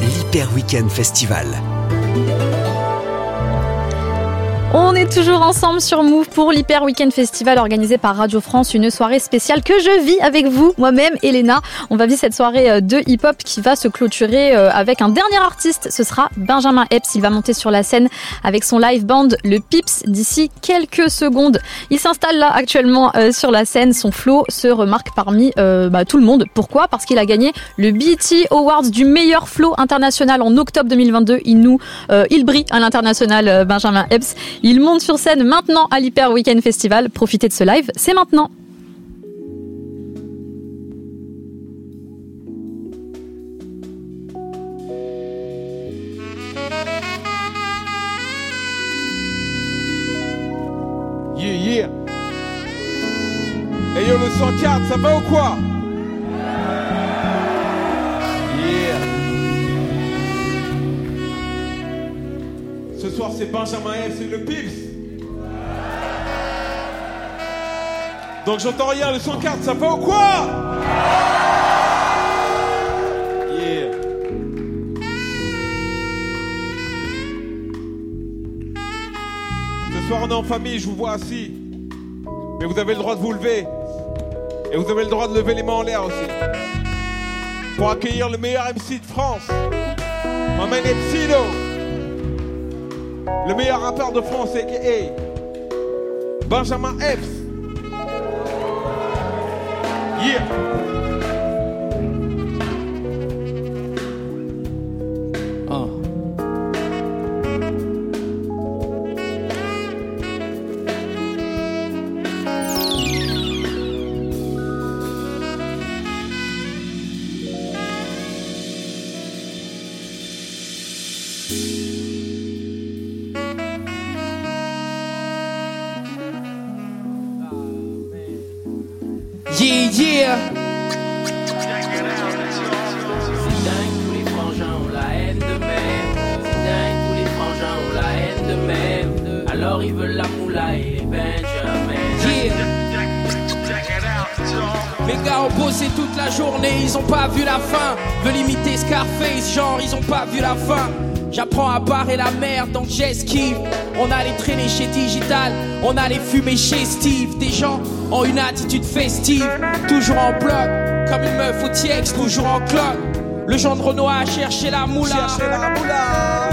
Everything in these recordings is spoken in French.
L'Hyper Weekend Festival. On est toujours ensemble sur Move pour l'Hyper Weekend Festival organisé par Radio France, une soirée spéciale que je vis avec vous, moi-même, Elena. On va vivre cette soirée euh, de hip-hop qui va se clôturer euh, avec un dernier artiste. Ce sera Benjamin Epps. Il va monter sur la scène avec son live band, le Pips, d'ici quelques secondes. Il s'installe là actuellement euh, sur la scène. Son flow se remarque parmi bah, tout le monde. Pourquoi? Parce qu'il a gagné le BET Awards du meilleur flow international en octobre 2022. Il nous, il brille à l'international, Benjamin Epps. Il monte sur scène maintenant à l'Hyper Weekend Festival. Profitez de ce live, c'est maintenant. Yeah, yeah. Yo, le 104, ça va ou quoi? Ce soir, c'est Benjamin F, c'est le Pips. Donc j'entends rien, le 104, ça va ou quoi? Ce soir, on est en famille, je vous vois assis. Mais vous avez le droit de vous lever. Et vous avez le droit de lever les mains en l'air aussi. Pour accueillir le meilleur MC de France. Maman Epsido. Le meilleur rappeur de France, a.k.a. Benjamin Epps. Yeah, donc j'esquive. On allait traîner chez Digital, on allait fumer chez Steve. Des gens ont une attitude festive, toujours en bloc. Comme une meuf au TX, toujours en cloque. Le genre de Renoir a cherché la moula.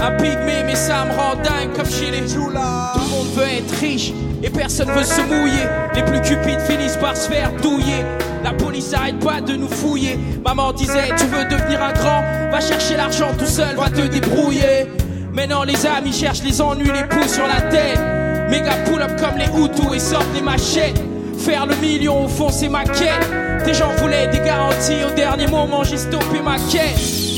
Un pygmée, mais ça me rend dingue comme chez les Joula. Tout le monde veut être riche et personne veut se mouiller. Les plus cupides finissent par se faire douiller. La police arrête pas de nous fouiller. Maman disait, tu veux devenir un grand? Va chercher l'argent tout seul, va te débrouiller. Maintenant les amis cherchent les ennuis, les pouces sur la tête. Méga pull-up comme les Hutus et sortent les machettes. Faire le million au fond c'est ma quête. Des gens voulaient des garanties, au dernier moment j'ai stoppé ma quête.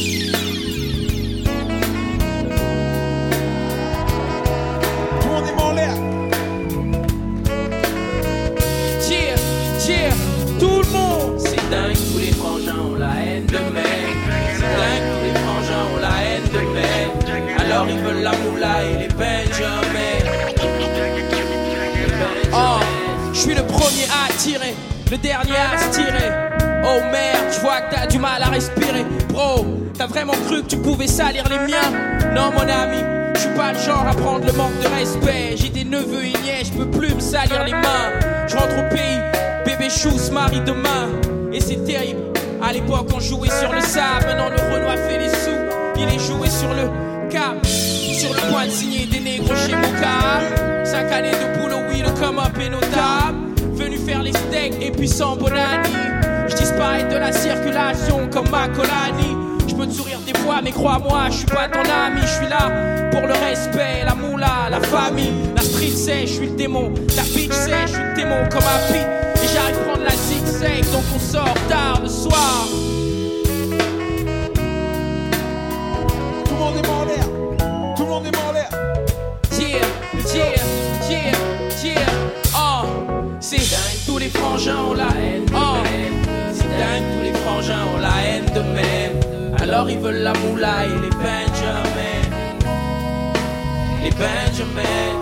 Le dernier à se tirer. Oh merde, je vois que t'as du mal à respirer. Bro, t'as vraiment cru que tu pouvais salir les miens? Non, mon ami, je suis pas le genre à prendre le manque de respect. J'ai des neveux et nièces, je peux plus me salir les mains. Je rentre au pays, bébé chou se marie demain. Et c'est terrible. À l'époque, on jouait sur le sable. Maintenant, le Renoir fait les sous. Il est joué sur le cap. Sur le point de signer des négros chez Moka. Cinq années de boulot, oui, le come up est notable. Faire les steaks et puis sans bonani. Je disparais de la circulation comme Macolani. Je peux te sourire des fois, mais crois-moi, je suis pas ton ami. Je suis là pour le respect, la moula, la famille. La street sait, je suis le démon. La bitch sait, je suis le démon comme un pit. Et j'arrive prendre la zigzag, donc on sort tard le soir. Tout le monde est en l'air. Tout le monde est en l'air. Yeah, yeah, yeah, yeah. Oh, c'est tous les frangins ont la haine. Oh, C'est dingue, tous les frangins ont la haine de même. Alors ils veulent la moula et les Benjamin. Les Benjamin.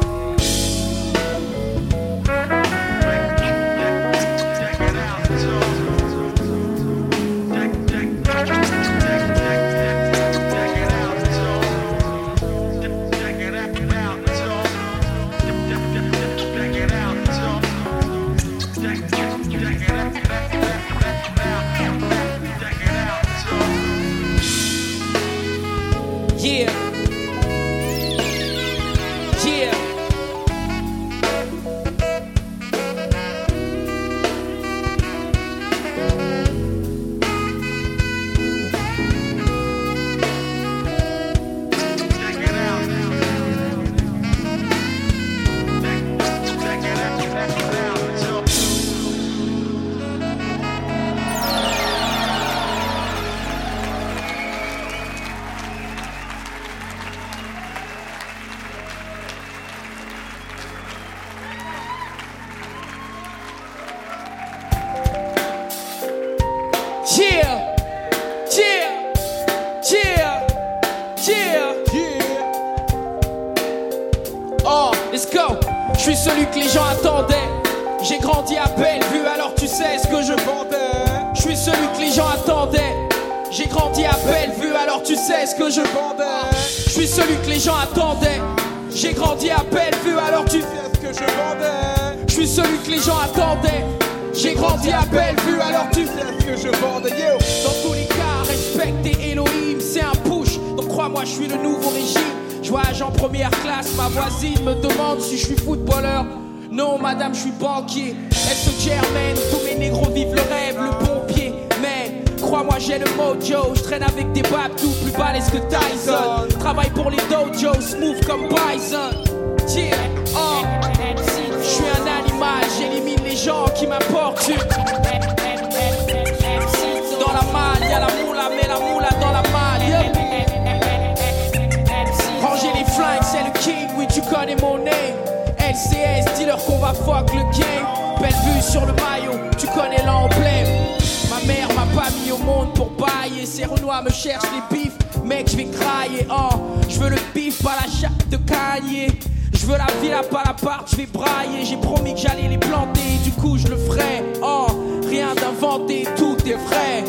Je vais brailler. J'ai promis que j'allais les planter, du coup je le ferai. Oh, rien d'inventé, tout est vrai.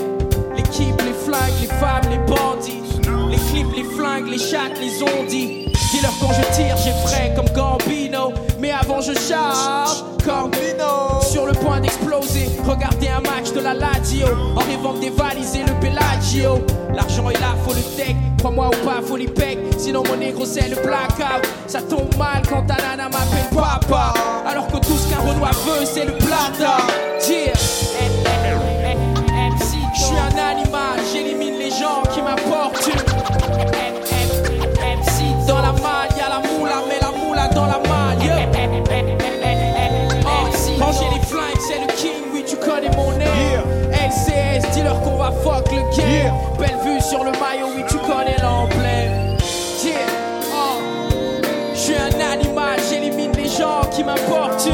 L'équipe, les flingues, les femmes, les bandits. Les clips, les flingues, les chattes, les ondits. Dis-leur quand je tire, j'ai frais comme Gambino. Mais avant je charge, Gambino. Sur le point d'exploser, regardez un match de la Lazio. En rêvant de dévaliser le Bellagio. L'argent est là, faut le tech. Crois-moi ou pas, faut les pecs. Sinon mon négro c'est le blackout. Ça tombe mal quand ta nana m'appelle papa. Alors que tout ce qu'un Renoir veut, c'est le plata. Yeah. Je suis un animal, LCS, dis-leur qu'on va fuck le game. Belle vue sur le maillot, oui, tu connais l'emblème. Yeah, oh. Je suis un animal, j'élimine les gens qui m'apportent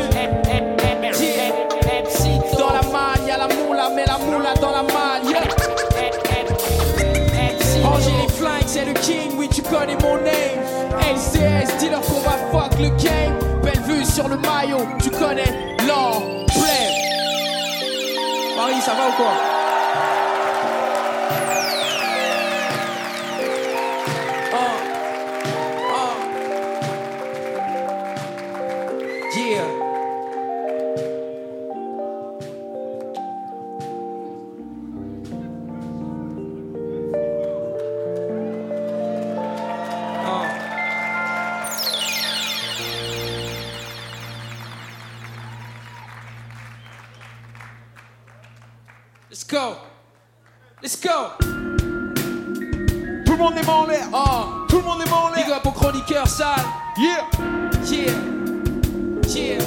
Yeah. Dans la malle, y'a la moula, mais la moula dans la malle. yeah. Ranger les flingues, c'est le king, oui, tu connais mon name. LCS, dis-leur qu'on va fuck le game. Belle vue sur le maillot, tu connais l'emblème. Paris, ça va ou quoi? Let's go. Let's go. Tout le monde les mains en l'air. Oh. Tout le monde les mains en Big l'air. up au chroniqueur sale. Yeah. Yeah, yeah,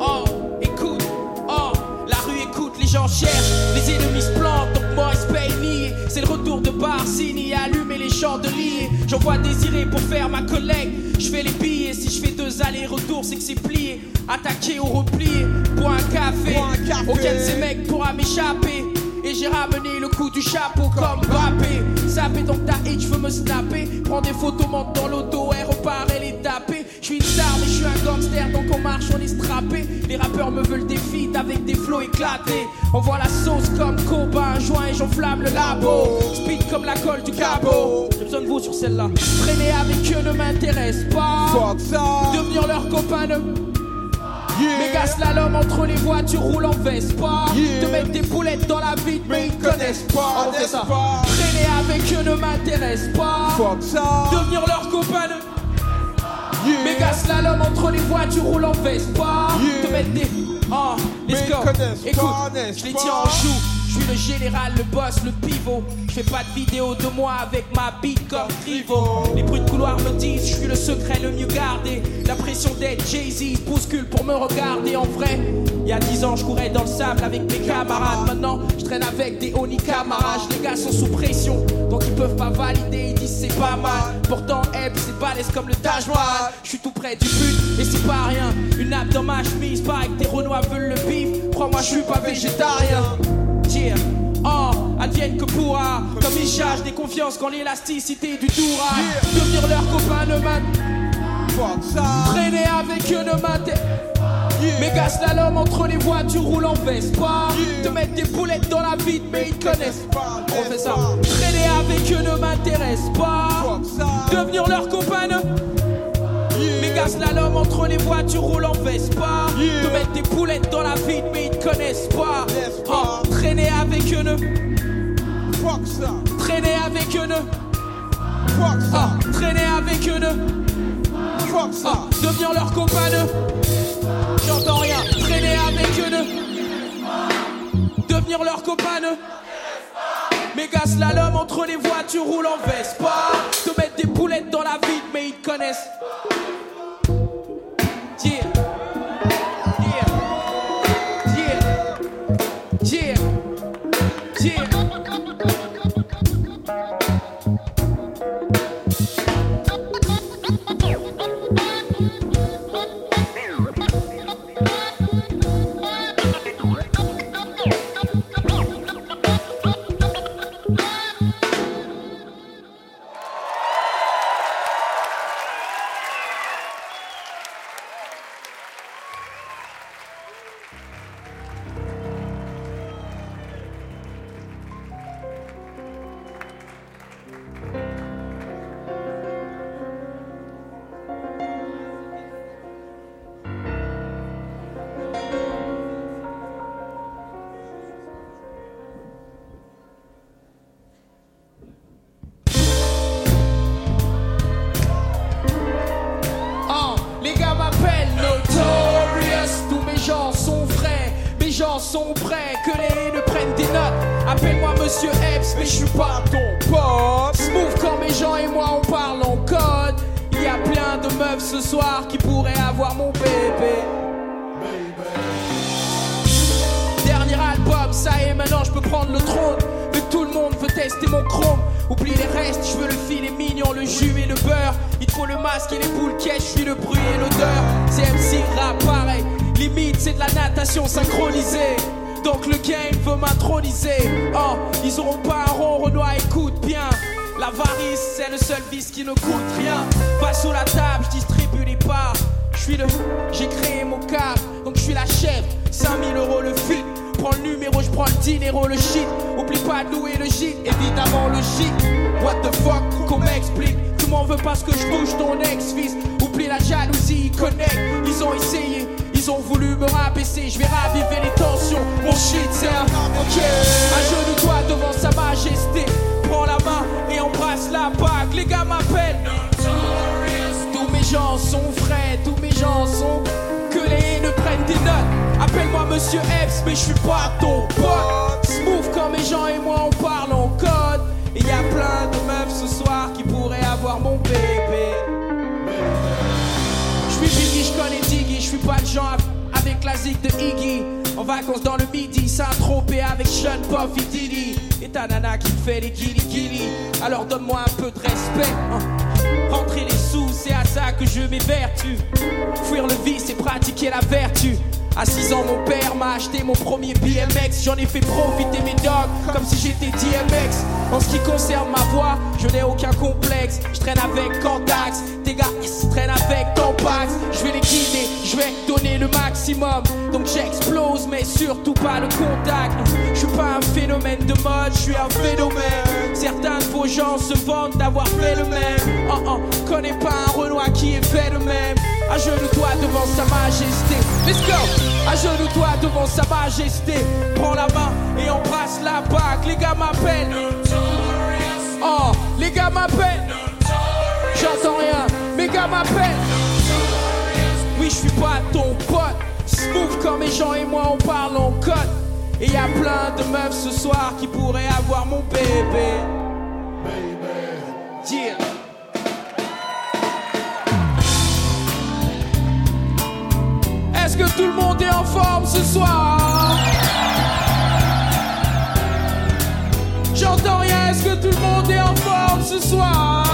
oh, écoute, oh, la rue écoute, les gens cherchent, les ennemis se plantent, donc moi paye. C'est le retour de Barsini, allumer les chandeliers. J'envoie désirer pour faire ma collègue, je fais les billets. Si je fais deux allers-retours, c'est que c'est plié. Attaquer ou replier, pour un café. Bois un café. Aucun de ces mecs pourra m'échapper. Et j'ai ramené le coup du chapeau comme Mbappé. Sapé donc ta hit, je veux me snapper. Prends des photos, monte dans l'auto, et repart et les taper. Je suis une star, mais je suis un gangster, donc on marche, on est strappé. Les rappeurs me veulent des feats avec des flots éclatés. On voit la sauce comme Cobain, un joint et j'enflamme le labo. Speed comme la colle du cabot. J'ai besoin de vous sur celle-là. Traîner avec eux ne m'intéresse pas. Fuck ça. Devenir leur copain ne Yeah. Slalom entre les voitures roule en Vespa Yeah. Te mettre des boulettes dans la vie mais ils connaissent pas On ça pas. Traîner avec eux ne m'intéresse pas. Fuck ça. Devenir leur copain ne Yeah. Méga slalom entre les voitures roules en Vespa. Te mettre des... Oh, Mais let's ils go connaissent Écoute, je les tiens en joue suis le général, le boss, le pivot. Je fais pas de vidéo de moi avec ma bite comme Les bruits de couloir me disent Je suis le secret le mieux gardé. La pression d'être Jay-Z bouscule pour me regarder en vrai. Il y a 10 ans je courais dans le sable avec mes camarades. Maintenant je traîne avec des Oni camarades. Les gars sont sous pression Donc ils peuvent pas valider. Ils disent c'est pas mal. Pourtant Eb c'est balèze comme le Taj Mahal. Je suis tout près du but et c'est pas rien. Une nappe dans ma chemise Pareil que tes renois veulent le bif. Crois-moi je suis pas végétarien Tiens, oh, advienne que pourra. Comme ils chargent des confiances quand l'élasticité du tour a. Devenir leur copain ne m'intéresse. Fuck ça. Traîner avec eux ne m'intéresse. Yeah. Méga slalom entre les voitures roules en Vespa. Yeah. Te mettre des boulettes dans la vide, mais ils connaissent pas, On fait ça. Traîner avec eux ne m'intéresse pas. Devenir leur copain Méga slalom entre les voitures roules en Vespa. Yeah. Te mettre des boulettes dans la vide, mais ils te connaissent pas. Oh, traîner avec eux ne. Fuck ça. Traîner avec eux ne. Fuck ça. Ah, traîner avec eux ne. Fuck ça. Ah, devenir leur copain ne. J'entends rien. Traîner avec eux ne. Devenir leur copain ne. Méga slalom entre les voitures roulent en Vespa. Te mettre des boulettes dans la vide, mais ils te connaissent. Yeah. Yeah. Sont prêts. Que les ne prennent des notes. Appelle-moi Monsieur Epps, mais je suis pas ton pote. Smooth quand mes gens et moi on parle en code. Il y a plein de meufs ce soir qui pourraient avoir mon bébé. Dernier album, ça y est, maintenant je peux prendre le trône. Mais tout le monde veut tester mon chrome. Oublie les restes, je veux le filet mignon, le jus et le beurre. Il te faut le masque et les boules je suis le bruit et l'odeur. C'est MC rap pareil, limite c'est de la natation synchronisée. Donc le game veut m'introniser. Oh, ils auront pas un rond, Renoir écoute bien. L'avarice, c'est le seul vice qui ne coûte rien. Pas sous la table, je distribue les parts. Je suis le. J'ai créé mon cap, donc je suis la chef. 5000 euros le fit. Prends le numéro, je prends le dinero, le shit. Oublie pas de louer le gîte, évidemment le shit. What the fuck, qu'on m'explique? Tu m'en veux parce que je touche ton ex-fils. Oublie la jalousie, connect. Ils ont essayé, ont voulu me rabaisser. Je vais raviver les tensions. Mon shit, c'est un. Ok. Un genou-toi devant sa majesté. Prends la main et embrasse la bague. Les gars m'appellent. Tous mes gens sont frais, tous mes gens sont que les ne prennent des notes. Appelle-moi Monsieur Epps, mais je suis pas ton pote. Smooth quand mes gens et moi on parle en code. Et y a plein de meufs ce soir qui pourraient avoir mon bébé. Suis pas le genre avec la zig de Iggy. En vacances dans le midi, Saint-Tropez avec Sean, Puff et. Et ta nana qui me fait les guili. Alors donne-moi un peu de respect. hein. Rentrer les sous, c'est à ça que je m'évertue. Fuir le vice et pratiquer la vertu. À 6 ans, mon père m'a acheté mon premier BMX. J'en ai fait profiter mes dogs comme si j'étais DMX. Concerne ma voix, je n'ai aucun complexe. Je traîne avec Cantax, tes gars ils traînent avec Tampax. Je vais les guider, je vais donner le maximum. Donc j'explose, mais surtout pas le contact. Je suis pas un phénomène de mode, je suis un phénomène. Certains de vos gens se vantent d'avoir fait le même. Oh oh, connais pas un Renoir qui est fait le même. Agenouille-toi devant sa majesté. Let's go! Agenouille-toi devant sa majesté. Prends la main et embrasse la bague. Les gars m'appellent. Oh, Méga m'appelle. J'entends rien. Méga m'appelle. Oui, je suis pas ton pote. Smooth comme mes gens et moi, on parle en code. Et y a plein de meufs ce soir qui pourraient avoir mon bébé. Yeah. Est-ce que tout le monde est en forme ce soir? Est-ce que tout le monde est en forme ce soir?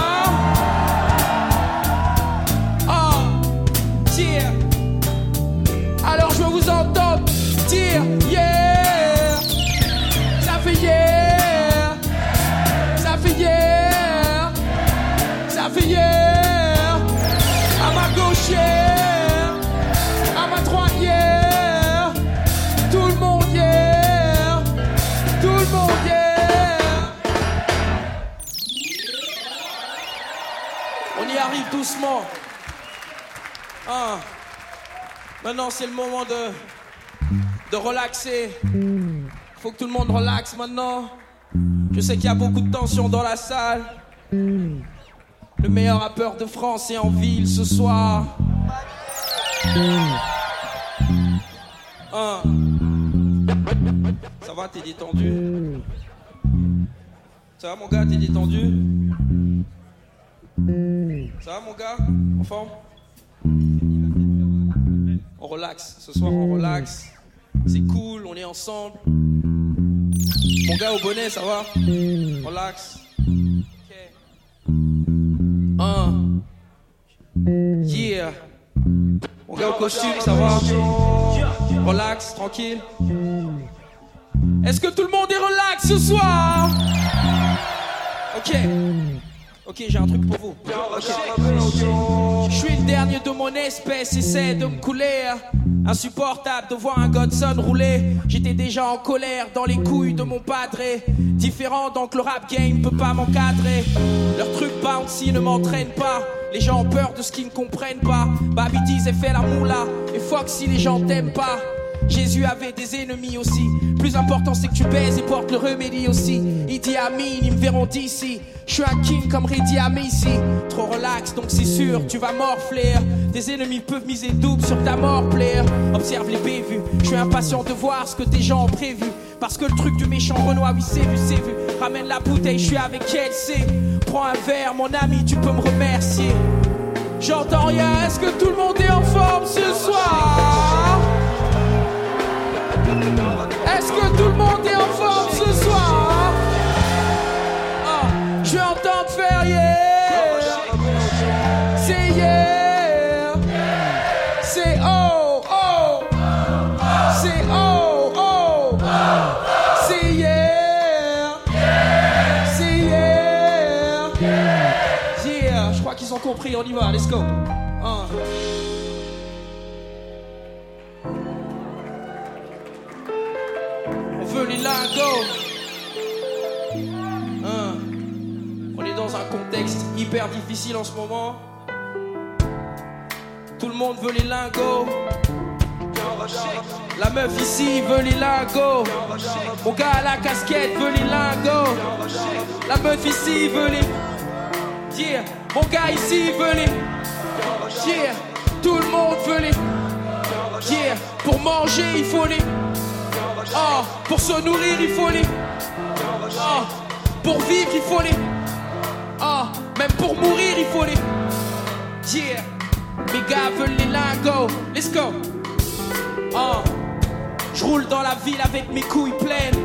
Maintenant, c'est le moment de, de relaxer. Faut que tout le monde relaxe maintenant. Je sais qu'il y a beaucoup de tension dans la salle. Le meilleur rappeur de France est en ville ce soir. Ça va, t'es détendu Ça va, mon gars, t'es détendu? Ça va, mon gars En forme? On relaxe. Ce soir, on relaxe. C'est cool, on est ensemble. Mon gars au bonnet, ça va? Relax. Ok. Un. Yeah. Mon gars au costume, ça va? Relax, tranquille. Est-ce que tout le monde est relax ce soir? Ok. Ok, j'ai un truc pour vous. Je suis le dernier de mon espèce, essaie de me couler. Insupportable de voir un Godson rouler. J'étais déjà en colère dans les couilles de mon padré. Différent donc le rap game peut pas m'encadrer. Leur truc bouncy ne m'entraîne pas. Les gens ont peur de ce qu'ils ne comprennent pas. Baby disait fais la moula. Et fuck si les gens t'aiment pas. Jésus avait des ennemis aussi. Plus important c'est que tu baises et portes le remédie aussi. Idi Amin, ils me verront d'ici. Je suis un king comme Reddy ici. Trop relax donc c'est sûr tu vas morfler. Tes ennemis peuvent miser double sur ta mort player. Observe les bévues. Je suis impatient de voir ce que tes gens ont prévu. Parce que le truc du méchant Renoir, oui c'est vu, c'est vu. Ramène la bouteille, je suis avec elle, c'est. Prends un verre, mon ami, tu peux me remercier. J'entends rien, est-ce que tout le monde est en forme ce soir? Est-ce que tout le monde est en forme ce soir Ah, Je vais entendre faire yeah C'est yeah C'est oh oh. C'est oh oh. C'est yeah C'est yeah Yeah. Je crois qu'ils ont compris, on y va, let's go Hein. On est dans un contexte hyper difficile en ce moment. Tout le monde veut les lingots. La meuf ici veut les lingots. Mon gars à la casquette veut les lingots. La meuf ici veut les. Mon gars ici veut les. Yeah. Tout le monde veut les. Pour manger, il faut les. Ah, pour se nourrir, il faut les. Ah, pour vivre, il faut les. Ah, même pour mourir, il faut les. Yeah, mes gars veulent les lingots. Let's go. Ah, je roule dans la ville avec mes couilles pleines.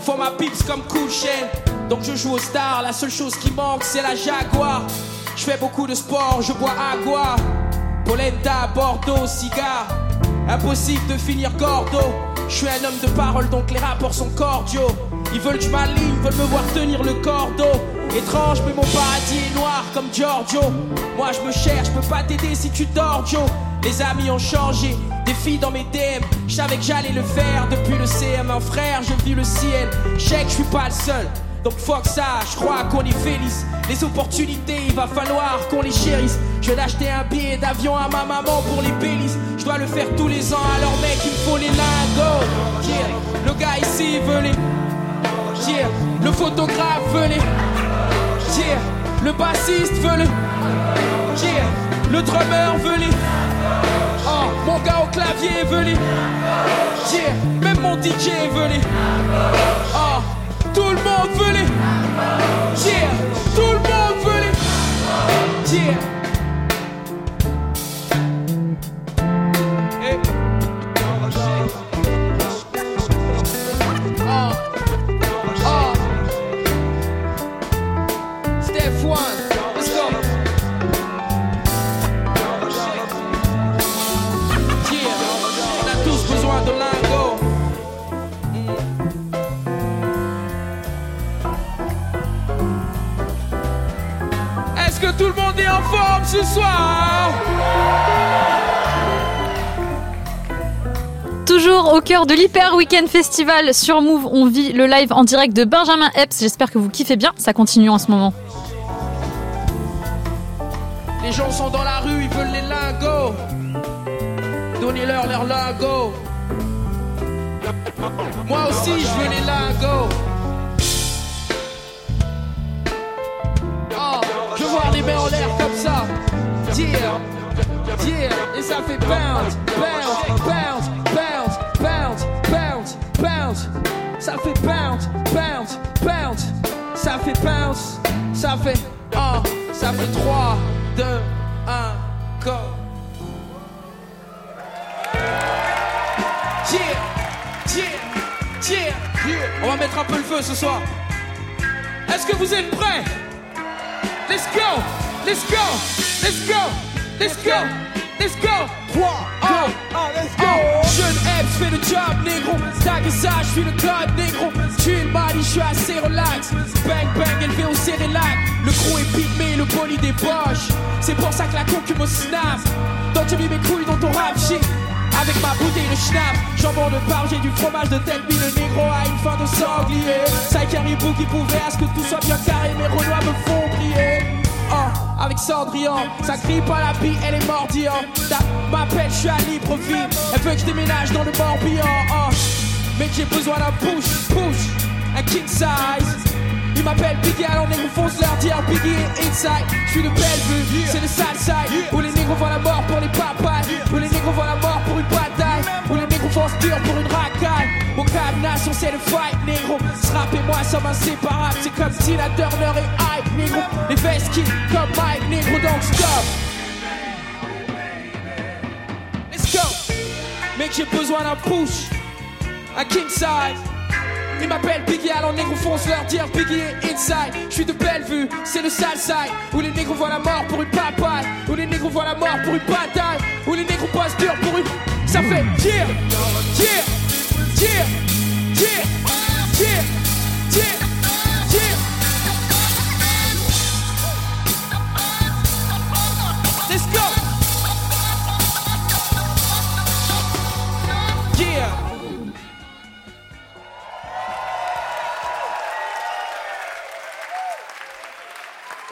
Faut ma pips comme cool chaîne. Donc je joue au star, la seule chose qui manque c'est la Jaguar. Je fais beaucoup de sport, je bois agua. Polenta, Bordeaux, cigare. Impossible de finir gordo. Je suis un homme de parole, donc les rapports sont cordiaux. Ils veulent que je m'aligne, veulent me voir tenir le cordeau. Étrange, mais mon paradis est noir comme Giorgio. Moi je me cherche, je peux pas t'aider si tu dors, Joe. Les amis ont changé, des filles dans mes DM. Je savais que j'allais le faire depuis le CM. Un frère, je vis le ciel. Je sais que je suis pas le seul. Donc fuck ça, je crois qu'on est félix. Les opportunités, il va falloir qu'on les chérisse. Je vais d'acheter un billet d'avion à ma maman pour les bélisses. Je dois le faire tous les ans, alors mec, il faut les lingots. Yeah. Le gars ici veut les. Le photographe veut les. Le bassiste veut le. Yeah, le drummer veut les. Oh, mon gars au clavier veut les. Même mon DJ veut les. Oh, tout le monde veut les. Yeah, tout le monde veut les. Yeah. Ce soir? Toujours au cœur de l'Hyper Weekend Festival sur Move, on vit le live en direct de Benjamin Epps. J'espère que vous kiffez bien, ça continue en ce moment. Les gens sont dans la rue, ils veulent les lingots. Donnez-leur leurs lingots. Moi aussi, je veux les lingots. Voir les mains en l'air comme ça. Yeah, yeah, et ça fait bounce, bounce, bounce, bounce, bounce, bounce, bounce. Ça fait bounce, bounce, bounce. Ça fait bounce, ça fait, oh, ça fait 3, 2, 1, go. Yeah, yeah, yeah, yeah. On va mettre un peu le feu ce soir. Est-ce que vous êtes prêts? Let's go, let's go, let's go, let's go, let's go. 3, 2, 1, let's go. Jeune Epps fait le job, négro. Tag ça, je suis le code, négro. Tu le mari, je suis assez relax. Bang, bang, élevé au Cérélac. Le crew est pygmé, le poli débauche. C'est pour ça que la concu me snap. Donc j'ai mis mes couilles dans ton rap shit. Avec ma bouteille de schnapp, jambon de bar, j'ai du fromage de tête, puis le négro a une fin de sanglier. Ça caribou qui pouvait à ce que tout soit bien carré, mes renois me font briller. Oh, avec Cendrillon, ça crie pas la bille, elle est mordillante. M'appelle, je suis à Libreville, elle veut que je déménage dans le Morbihan. Oh, mais j'ai besoin d'un push, push, un king size. Ils m'appellent Biggie, alors négro fonce leur dire Biggie inside. Je suis de Bellevue, c'est le sale side. Où les négros voient la mort pour les papayes. Où les négros voient la mort pour une bataille. Où les négros foncent dur pour une racaille. Mon cadenas, on sait le fight, négro. Strap et moi sommes inséparables. C'est comme Tina Turner et Hype, négro. Les vestes qui comme Mike, négro, donc stop. Let's go. Mec, j'ai besoin d'un push. Un king size. Ils m'appellent Biggie, alors négro fonce leur dire Biggie inside. Je suis de Bellevue, c'est le sale side. Où les négros voient la mort pour une papaye. Où les négros voient la mort pour une bataille. Où les négros passent dur pour une. Ça fait yeah, yeah, yeah, yeah,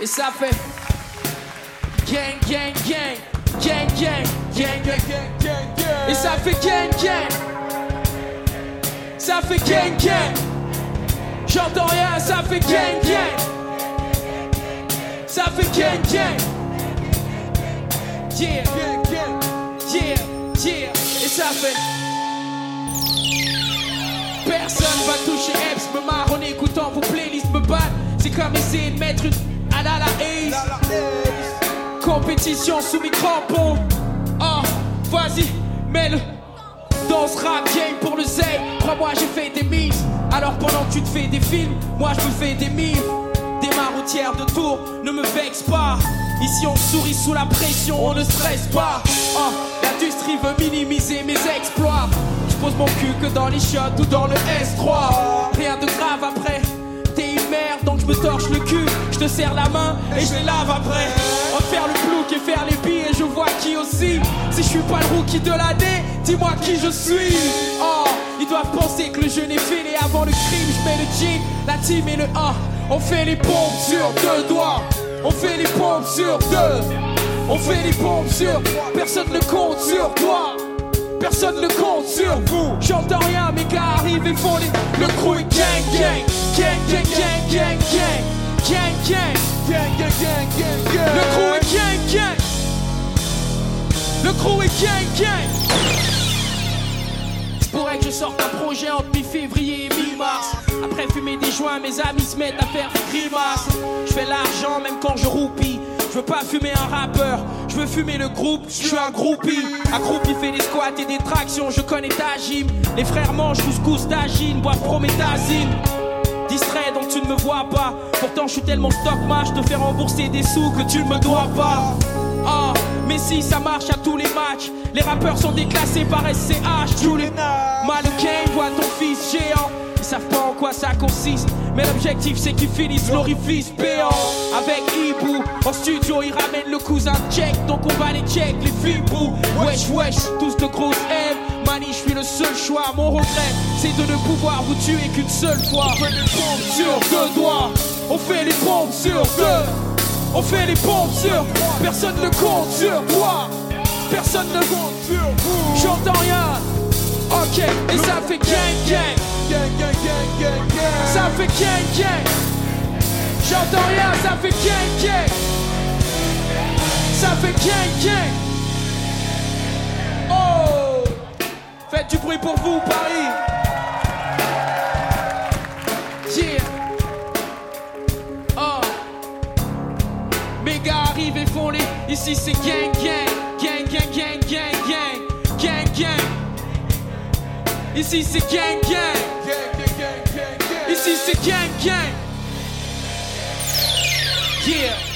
Et ça fait gang, gang, gang, gang, gang, gang, gang, gang, gang. Et ça fait gang, gang. Ça fait gang, gang. J'entends rien, ça fait gang, gang. Ça fait gang, gang. Yeah, yeah, yeah. Et ça fait. Personne va toucher Epps, me marre en écoutant vos playlists me battent. C'est comme essayer de mettre une à la la ace. Compétition sous mes crampons. Oh, vas-y, mets-le dans rap game pour le zay. Crois-moi, j'ai fait des mises. Alors pendant que tu te fais des films, moi je me fais des mimes. Des maroutières de tour, ne me vexe pas. Ici on sourit sous la pression, on ne stresse pas. Oh, l'industrie veut minimiser mes exploits. Je pose mon cul que dans les shots ou dans le S3. Rien de grave après. T'es une merde donc je me torche le cul. Je te serre la main et je les lave après. Entre faire le plouc et faire les billes, je vois qui aussi. Si je suis pas le rookie de l'année, dis-moi qui je suis. Oh, ils doivent penser que le jeu n'est fini avant le crime. Je mets le jean, la team et le 1. On fait les pompes sur deux doigts. On fait les pompes sur deux. On fait les pompes sur. Personne ne compte sur toi. Personne ne compte sur vous. J'entends rien, mes gars arrivent et font les. Le crew gang gang. Gang gang gang gang gang. Gang gang. Gang, gang, gang, gang, gang. Le crew est gang gang. Le crew est gang gang. Pourrait que je sorte un projet entre mi-février et mi-mars. Après fumer des joints, mes amis se mettent à faire des grimaces. Je fais l'argent même quand je roupie. Je veux pas fumer un rappeur, je veux fumer le groupe, je suis un groupie. Un groupie fait des squats et des tractions, je connais ta gym. Les frères mangent couscous d'agine, boivent prométhazine. Distrait donc tu ne me vois pas. Pourtant je suis tellement stock je te fais rembourser des sous que tu ne me dois pas. Ah, mais si ça marche à tous les matchs, les rappeurs sont déclassés par SCH. Tous mannequins voient ton fils géant. Ils savent pas en quoi ça consiste, mais l'objectif c'est qu'ils finissent l'orifice béant. Avec Hibou, en studio ils ramènent le cousin check, donc on va les check, les fibous. Wesh wesh, tous de grosses Je suis le seul choix. Mon regret, c'est de ne pouvoir vous tuer qu'une seule fois. On fait les pompes sur deux doigts. On fait les pompes sur deux. On fait les pompes sur. Personne ne compte sur toi. Personne ne compte sur vous. J'entends rien. Ok, et ça fait gang gang. Gang, gang, gang, gang, gang. Ça fait gang gang. J'entends rien, ça fait gang gang. Ça fait gang gang. Faites du bruit pour vous, Paris. Yeah. Oh. Mes gars arrivent et font les. Ici c'est gang gang. Gang gang gang gang gang. Gang gang. Ici c'est gang gang. Ici c'est gang gang. Yeah.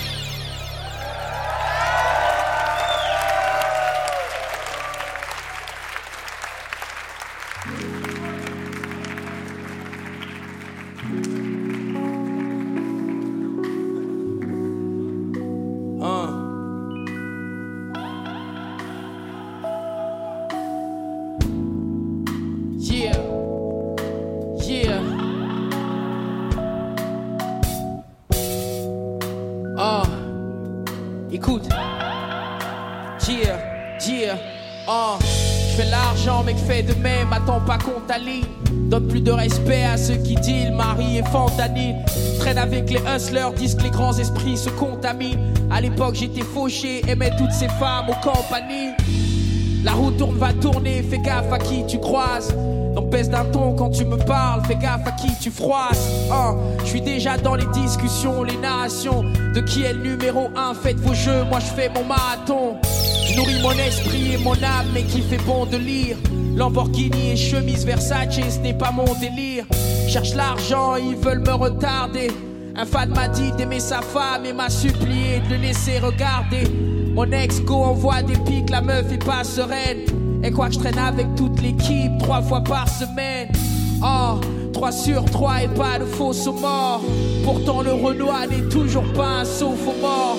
Je fais l'argent, mec, fais de même, attends pas qu'on t'aligne. Donne plus de respect à ceux qui deal, Marie et fentanyl. Traîne avec les hustlers, disent que les grands esprits se contaminent. À l'époque, j'étais fauché, aimais toutes ces femmes aux compagnies. La roue tourne, va tourner, fais gaffe à qui tu croises. Donc baisse d'un ton quand tu me parles, fais gaffe à qui tu froisses. Hein, je suis déjà dans les discussions, les narrations de qui est le numéro un? Faites vos jeux, moi je fais mon marathon. Je nourris mon esprit et mon âme, mais qui fait bon de lire. Lamborghini et chemise Versace, ce n'est pas mon délire. Cherche l'argent, ils veulent me retarder. Un fan m'a dit d'aimer sa femme et m'a supplié de le laisser regarder. Mon ex-go envoie des pics, la meuf est pas sereine. Et quoi que je traîne avec toute l'équipe trois fois par semaine. Oh, 3 sur 3 et pas de fausse mort. Pourtant le Renoir n'est toujours pas un sauf aux morts.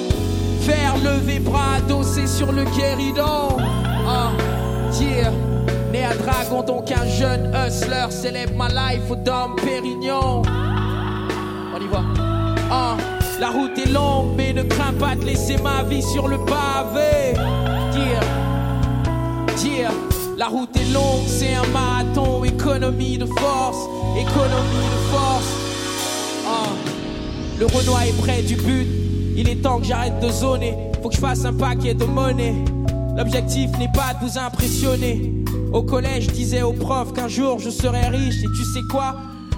Faire lever bras, dossé sur le guéridon. Yeah. Né à Dragon, donc un jeune hustler célèbre ma life au Dom Pérignon. On y va. Ah, la route est longue, mais ne crains pas de laisser ma vie sur le pavé. Yeah. Yeah. La route est longue, c'est un marathon, économie de force, économie de force. Ah. Le Renoir est près du but, il est temps que j'arrête de zoner. Faut que je fasse un paquet de monnaie. L'objectif n'est pas de vous impressionner. Au collège, je disais aux profs qu'un jour je serais riche. Et tu sais quoi?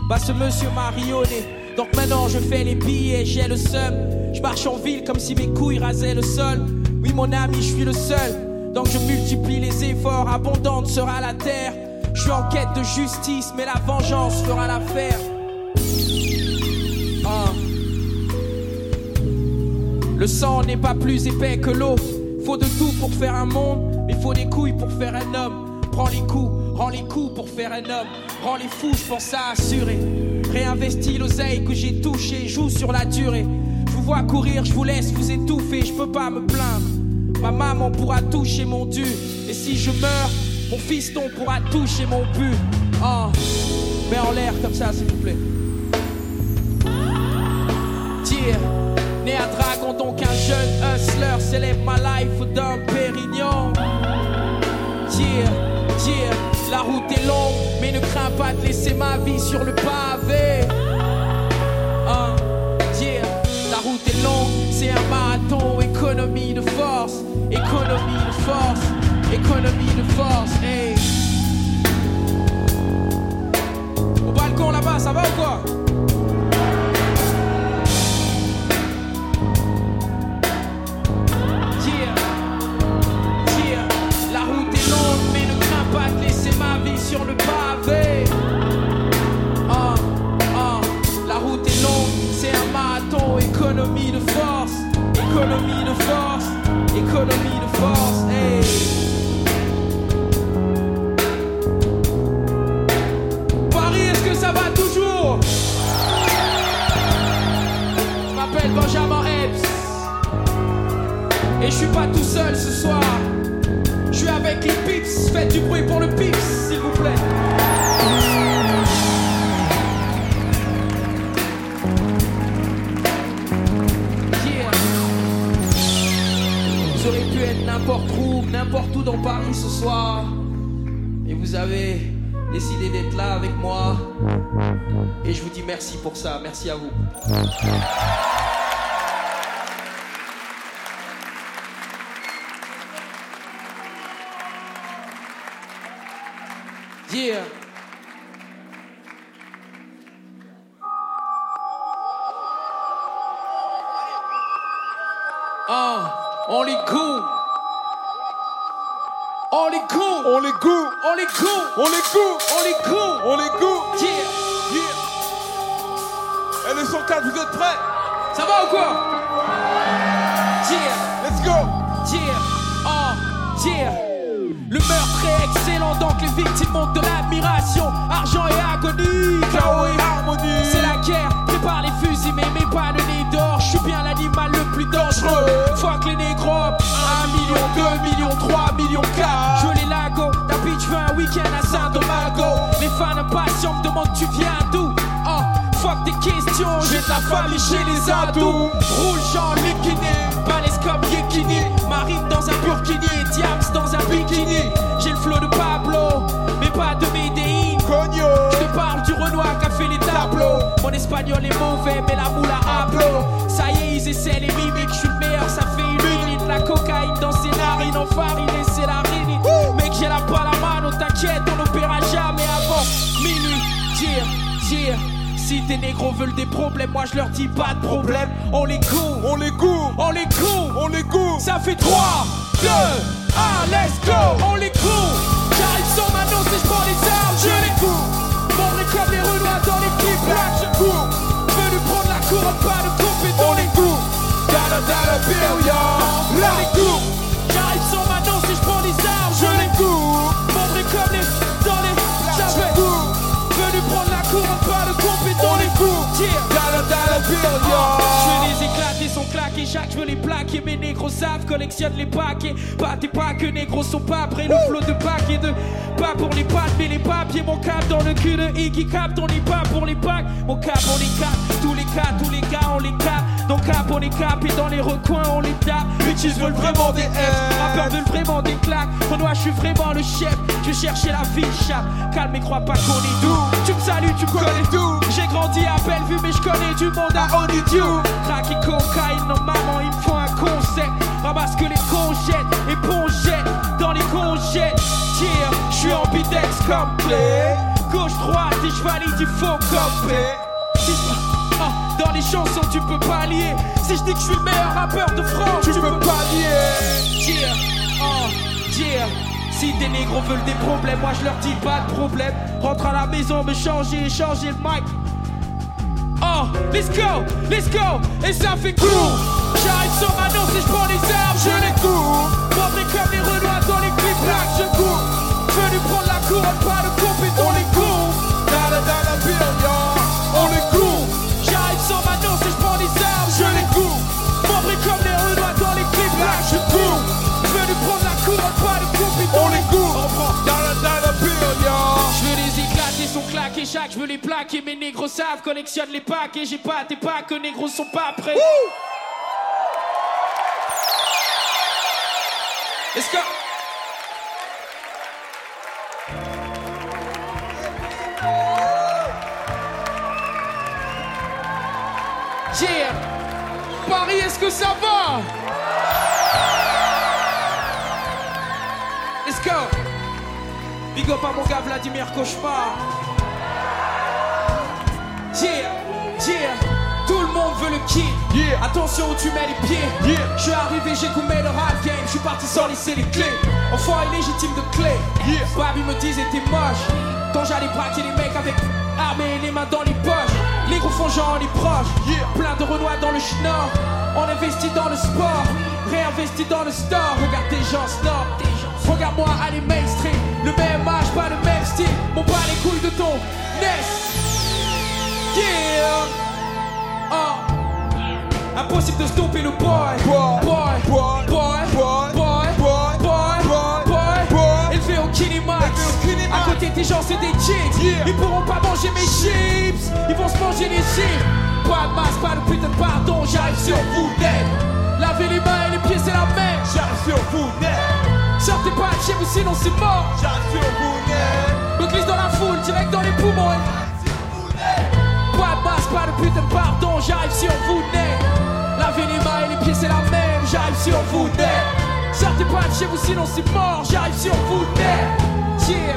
Bah, ce monsieur m'a rionné. Donc maintenant, je fais les billets, j'ai le seum. Je marche en ville comme si mes couilles rasaient le sol. Oui, mon ami, je suis le seul. Donc je multiplie les efforts, abondante sera la terre. Je suis en quête de justice, mais la vengeance fera l'affaire. Le sang n'est pas plus épais que l'eau. Faut de tout pour faire un monde, mais faut des couilles pour faire un homme. Prends les coups, rends les coups pour faire un homme. Rends les fous, je pense à assurer. Réinvestis l'oseille que j'ai touché, joue sur la durée. Je vous vois courir, je vous laisse vous étouffer, je peux pas me plaindre. Ma maman pourra toucher mon dû. Et si je meurs, mon fiston pourra toucher mon but. Oh, mets en l'air comme ça, s'il vous plaît. Tire, né à Dragon, donc un jeune hustler célèbre ma life dans Pérignon. Tire, tire, la route est longue, mais ne crains pas de laisser ma vie sur le pavé. Oh, yeah. route est longue, c'est un marathon, économie de force, économie de force, économie de force, hey. Au balcon là-bas, ça va ou quoi? Sur le pavé. Ah, ah, la route est longue, c'est un marathon, économie de force, économie de force, économie de force, hey. Paris, est-ce que ça va toujours? Je m'appelle Benjamin Epps. Et je suis pas tout seul ce soir. Je suis avec les pips. Faites du bruit pour le pips, s'il vous plaît. Vous auriez pu être n'importe où, n'importe où dans Paris ce soir. Et vous avez décidé d'être là avec moi. Et je vous dis merci pour ça. Merci à vous. Yeah. Ah, on les goût. On les goût. On les goût, On les goût. on les goût, On les goût. on les goût. Yeah. Yeah. Et le 104, vous êtes prêts? Ça va ou quoi? Yeah. Let's go Yeah, oh, yeah. Le meurtre est excellent, donc les victimes montent de l'admiration. Argent et agonie, chaos et harmonie. C'est la guerre, prépare les fusils, mais mets pas le nez d'or. Je suis bien l'animal le plus dangereux. Fuck les négros, 1 million, 2 millions, 3 millions, 4. Je les lagos, tapis, tu veux un week-end à Saint-Domingo. Les fans impatients me demandent, tu viens fuck des questions, j'ai de la famille chez les ados. Roule Jean balèze comme Yekini. Marine dans un burkini, Diams dans un bikini. J'ai le flow de Pablo, mais pas de Medellin. Cogno Je te parle du Renoir qui a fait les tableaux. Mon espagnol est mauvais, mais la moule a hablo. Ça y est, ils essaient les mimiques, je suis le meilleur, ça fait une minute. La cocaïne dans ses narines, en farine et c'est la rinite. Mec, j'ai la balle à mano, t'inquiète, on n'opéra jamais avant minuit. Tire, tire. Si tes négros veulent des problèmes, moi je leur dis pas de problème. On les court, On les goût, on les court. on les goût. Ça fait 3, 2, 1, let's go On les court J'arrive sans je les éclater, sont claqués, chaque je veux les plaquer. Mes négros savent, collectionne les paquets. Pas tes pas que négros sont pas prêts. Le flot de paquets de pas pour les pattes, mais les papiers. Mon cap dans le cul de Iggy Cap, on y pas pour les packs. Mon cap, on les cap, tous les cas, tous les gars, on les cap. Donc cap, on les cap, et dans les recoins, on les tape. Bitches veulent vraiment des F, rappeurs veulent vraiment des claques. Renoir, je suis vraiment le chef, je chercher la vie, chat. Calme et crois pas qu'on est doux. Tu me salues, tu me connais tout. J'ai grandi à Bellevue, mais je connais du monde à Honeydew. Crack et cocaïne, non maman, il me faut un concept. Ramasse que les conjettes et pongettes dans les conjettes. Tire, je suis ambidex complet. Gauche, droite et je valide, il faut camper. Les chansons, tu peux pas lier. Si je dis que je suis le meilleur rappeur de France, Tu peux pas lier. Yeah, oh, yeah. Si des négros veulent des problèmes, moi je leur dis pas de problème. Rentre à la maison, me changer, changer le mic. Oh, let's go, let's go, et ça fait court. J'arrive sur ma nose et je prends les armes, je les cours. Montré comme les Renois dans les clips là, je cours. Venu prendre la couronne, pas de compétence, chaque je veux les plaquer. Mes négros savent, collectionne les packs et j'ai pas tes packs, que négros sont pas prêts. Go. Yeah. Paris, est-ce que ça va? Let's go Big up à mon gars Vladimir Cauchemar Yeah, yeah. Tout le monde veut le kill. Yeah. Attention où tu mets les pieds. Yeah. Je suis arrivé, j'ai goumé le rap game. Je suis parti sans laisser les clés. Enfant illégitime de clé. Yeah. Babi me disait t'es moche. Quand j'allais braquer les mecs avec armes et les mains dans les poches. Les gros font genre on est proche Yeah. Plein de renois dans le schnorr On investit dans le sport. Réinvesti dans le store. Regarde tes gens snob. Regarde-moi aller mainstream. Le même âge, pas le même style. Mon pas les couilles de ton nest Yeah. Oh Impossible de stopper le boy. Boy, Boy boy, Boy boy, Boy boy, Boy boy, Boy boy. Élevé au Kinimax. À côté tes gens c'est des chicks Yeah. Ils pourront pas manger mes chips. Ils vont se manger les chips. Pas de masse, pas de putain de pardon. J'arrive sur vous net. Lavez les mains et les pieds c'est la même J'arrive sur vous, net. Sortez pas chez vous sinon c'est mort. J'arrive sur vous, net. Me glisse dans la foule, direct dans les poumons putain de pardon J'arrive sur vous net Lavez les mains et les pieds c'est la même J'arrive sur vous net Sortez pas de chez vous sinon c'est mort J'arrive sur vous net Yeah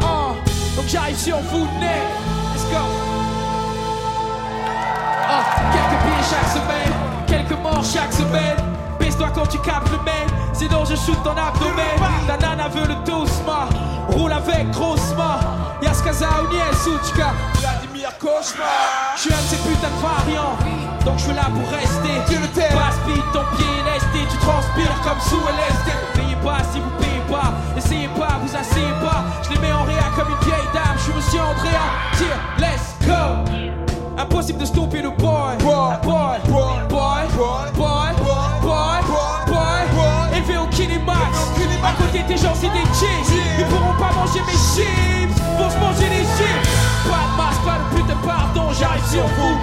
uh. Donc j'arrive sur vous net Let's go Ah, quelques billets chaque semaine, quelques morts chaque semaine. Baisse-toi quand tu captes le mail, sinon je shoot ton abdomen. La nana veut le tosma, roule avec grossement. Y'a ce casa ou niel Souchka. Vladimir Cauchemar. Je suis un de ces putains de variants, donc je suis là pour rester. Dieu le terre. Pas speed, ton pied est lesté, tu transpires comme sous LSD. Payez pas si vous payez pas, essayez pas, vous asseyez pas. Je les mets en réa comme une vieille dame, je suis monsieur Andrea. Tiens, let's go. Impossible de stopper le boy, Boy. boy, Boy. boy, À côté tes gens, c'est des. Yeah. Ils pourront pas manger mes chips. Vont se manger les chips. Pas de masse, pas de putain de pardon. J'arrive sur vous.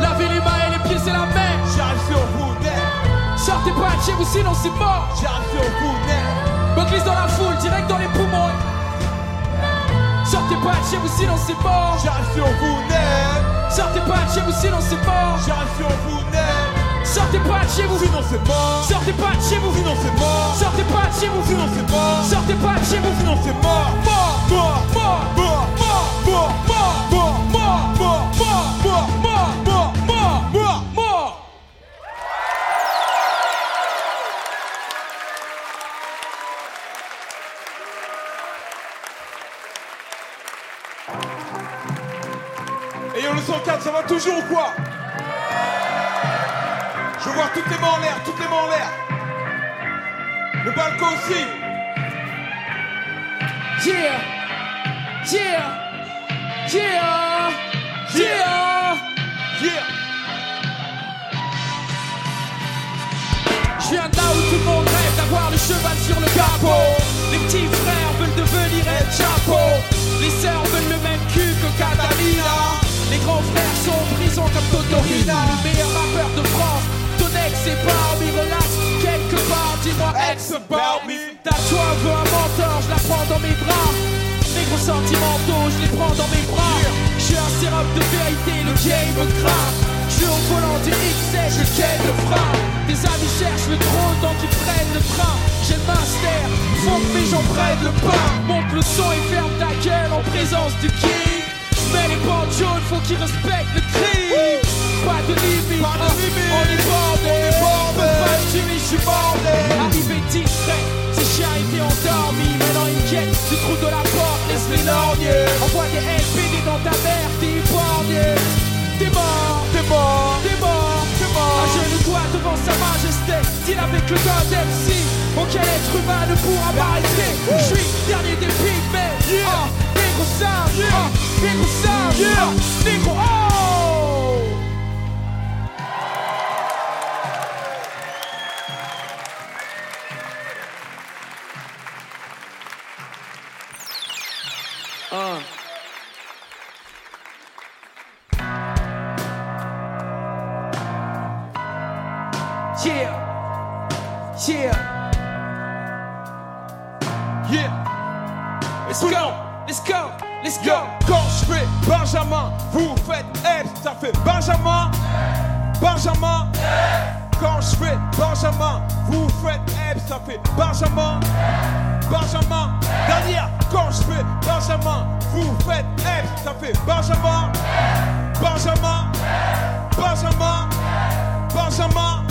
Lavez les mains et les pieds, c'est la même. J'arrive sur vous. Sortez pas de chez vous, sinon c'est mort. J'arrive sur vous. Me glisse dans la foule, direct dans les poumons. Sortez pas de chez vous, sinon c'est mort. J'arrive sur vous, net. Sortez pas de chez vous, sinon c'est mort. J'arrive sur vous, net. Sortez pas de chez vous. Sinon c'est mort. Sortez pas de chez vous. Sinon c'est mort. Sortez pas de chez vous. Sinon c'est mort. Sortez pas de chez vous. Sinon c'est mort. Mort. Mort. Mort. Mort. Mort. Mort. Mort. Mort. Mort. Mort. Mort. Mort. Mort. Mort. Mort. Mort. Mort. Mort. Et yo, le 104, ça va toujours ou quoi Je veux voir toutes les mains en l'air, toutes les mains en l'air. Le balcon aussi. Yeah. Yeah. Yeah. Yeah. Yeah. Je viens de là où tout le monde rêve d'avoir le cheval sur le capot. Les petits frères veulent devenir El Chapo. Les sœurs veulent le même cul que Catalina. Les grands frères sont en prison comme Totorina. Ton ex est parmi, relax quelque part. Dis-moi ex about me. Ta toi veut un mentor, je la prends dans mes bras. Les gros sentimentaux, je les prends dans mes bras. Je suis un sérum de vérité, le game me craint. Je suis au volant du XL, je ken le frein. Des amis cherchent le trône, donc ils prennent le train. J'ai le master, faut que mes gens prennent le pain. Monte le son et ferme ta gueule en présence du king. Mais les bandes jaunes, faut qu'ils respectent le crime. Pas de limite, Pas de limite. on est bordé. On est bordé. Pas tuer, je suis bordé. Arrivé discret, ces chiens étaient endormis. Maintenant ils guettent du trou de la porte, laisse-les lorgner. Envoie des LPD dans ta mère, t'es épargné. T'es mort, T'es mort. t'es mort, T'es mort. Un genou toi devant sa majesté. Deal avec le god MC. Aucun être humain ne pourra m'arrêter. Je suis dernier des pygmées. Yeah. Ah, négro sale. Yeah. Ah, négro sale. Yeah. Ah, négro. Oh! Ça fait Benjamin. Benjamin, derrière, quand je fais Benjamin, vous faites Eb, ça fait Benjamin. Benjamin, Benjamin, Benjamin,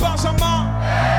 Benjamin.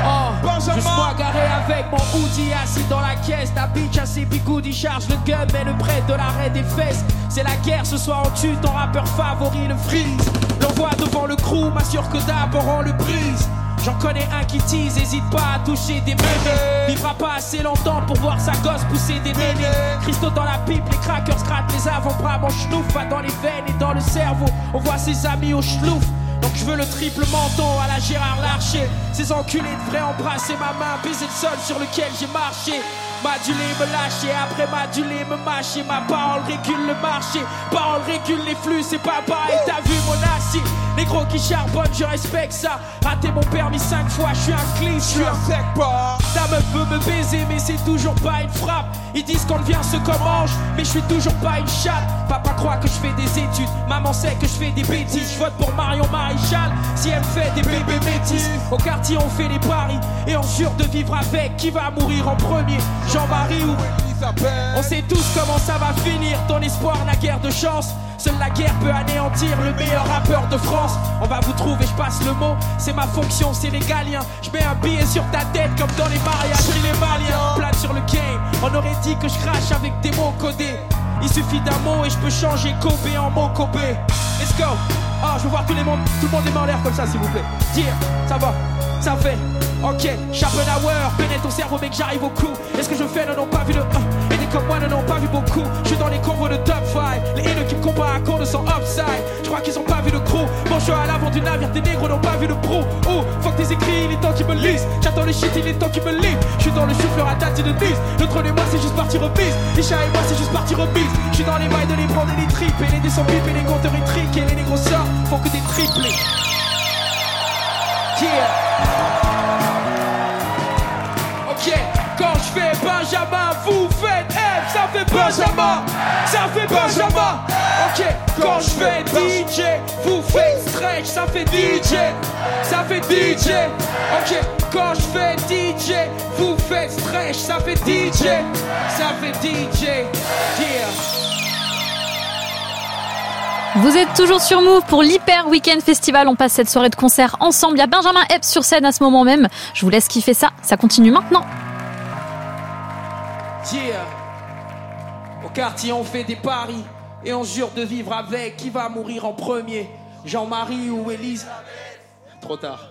Oh, Benjamin. je suis garé avec mon hoodie assis dans la caisse. Ta bitch à ses bigoudis charge le gun, mais le près de l'arrêt des fesses. C'est la guerre, ce soir on tue ton rappeur favori, le freeze. L'envoie devant le crew, m'assure que d'abord on le brise. J'en connais un qui tease, hésite pas à toucher des mémés. Vivra pas assez longtemps pour voir sa gosse pousser des nénés. Christo dans la pipe, les crackers grattent les avant-bras. Mon schnouf va dans les veines et dans le cerveau. On voit ses amis au schlouf. Donc je veux le triple menton à la Gérard Larcher. Ces enculés devraient embrasser ma main, baiser le sol sur lequel j'ai marché. Madulé me lâcher, après madulé me mâcher. Ma parole régule le marché, parole régule les flux, c'est pas pareil. T'as vu mon acier, les gros qui charbonnent, je respecte ça. Raté mon permis cinq fois, je suis un clean, Je suis un sec pas. ta meuf veut me baiser, mais c'est toujours pas une frappe. Ils disent qu'on devient ce qu'on mange, mais je suis toujours pas une chatte. Papa croit que je fais des études, maman sait que je fais des bêtises. Je vote pour Marion Maréchal si elle fait des bébés métis. Au quartier, on fait les paris et on jure de vivre avec. Qui va mourir en premier? Jean-Marie ou on sait tous comment ça va finir, ton espoir n'a guère de chance. Seule la guerre peut anéantir le meilleur rappeur de France. On va vous trouver, je passe le mot, c'est ma fonction, c'est légalien. Je mets un billet sur ta tête comme dans les mariages chez les maliens. Plate sur le game, on aurait dit que je crache avec des mots codés. Il suffit d'un mot et je peux changer Kobe en mot Kobe. Let's go! Ah, je veux voir tout, les tout le monde les mains en l'air comme ça, s'il vous plaît. Dire, ça va, ça fait. Ok, Schopenhauer, pénètre ton cerveau, mec, j'arrive au coup. Est-ce que je fais, n'en ont pas vu le 1 Et des comme moi n'en ont pas vu beaucoup. Je suis dans les combos de top 5. Les haineux qui me comparent à compte sont upside. Je crois qu'ils ont pas vu le crew. Bon, je suis à l'avant du navire, tes négros n'ont pas vu le pro. Oh, fuck tes écrits, il est temps qu'ils me lisent. J'attends le shit, il est temps qu'ils me lisent. Je suis dans le chauffeur à date de 10. Le trône et moi, c'est juste parti remise. Isha et moi, c'est juste parti remise. Je suis dans les mailles de les prendre et les tripes. Et les descends pipes et les compteurs étriques. Et les négros sortent, font que des triplés. Yeah. Ok, quand je fais Benjamin, vous faites fait Benjamin, ça fait Benjamin. Ok, quand je fais DJ, vous faites stretch, ça fait DJ, ça fait DJ. Ok, quand je fais DJ, vous faites stretch, ça fait DJ, ça fait DJ. Yeah. Vous êtes toujours sur Move pour l'Hyper Weekend Festival. On passe cette soirée de concert ensemble. Il y a Benjamin Epps sur scène à ce moment même. Je vous laisse kiffer ça. Ça continue maintenant. Yeah. Au quartier, on fait des paris et on jure de vivre avec. Qui va mourir en premier? Jean-Marie ou Élise? Trop tard.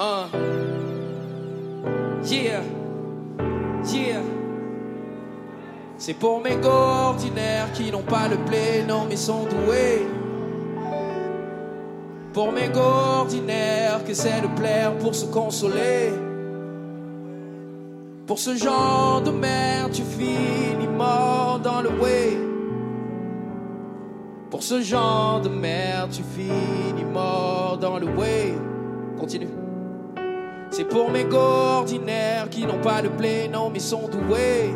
Uh. Yeah. Yeah. C'est pour mes ordinaires qui n'ont pas le blé, non mais sont doués. Pour mes ordinaires que c'est de plaire pour se consoler. Pour ce genre de merde, tu finis mort dans le way. Pour ce genre de merde, tu finis mort dans le way. Continue. C'est pour mes ordinaires qui n'ont pas de blé, non mais sont doués.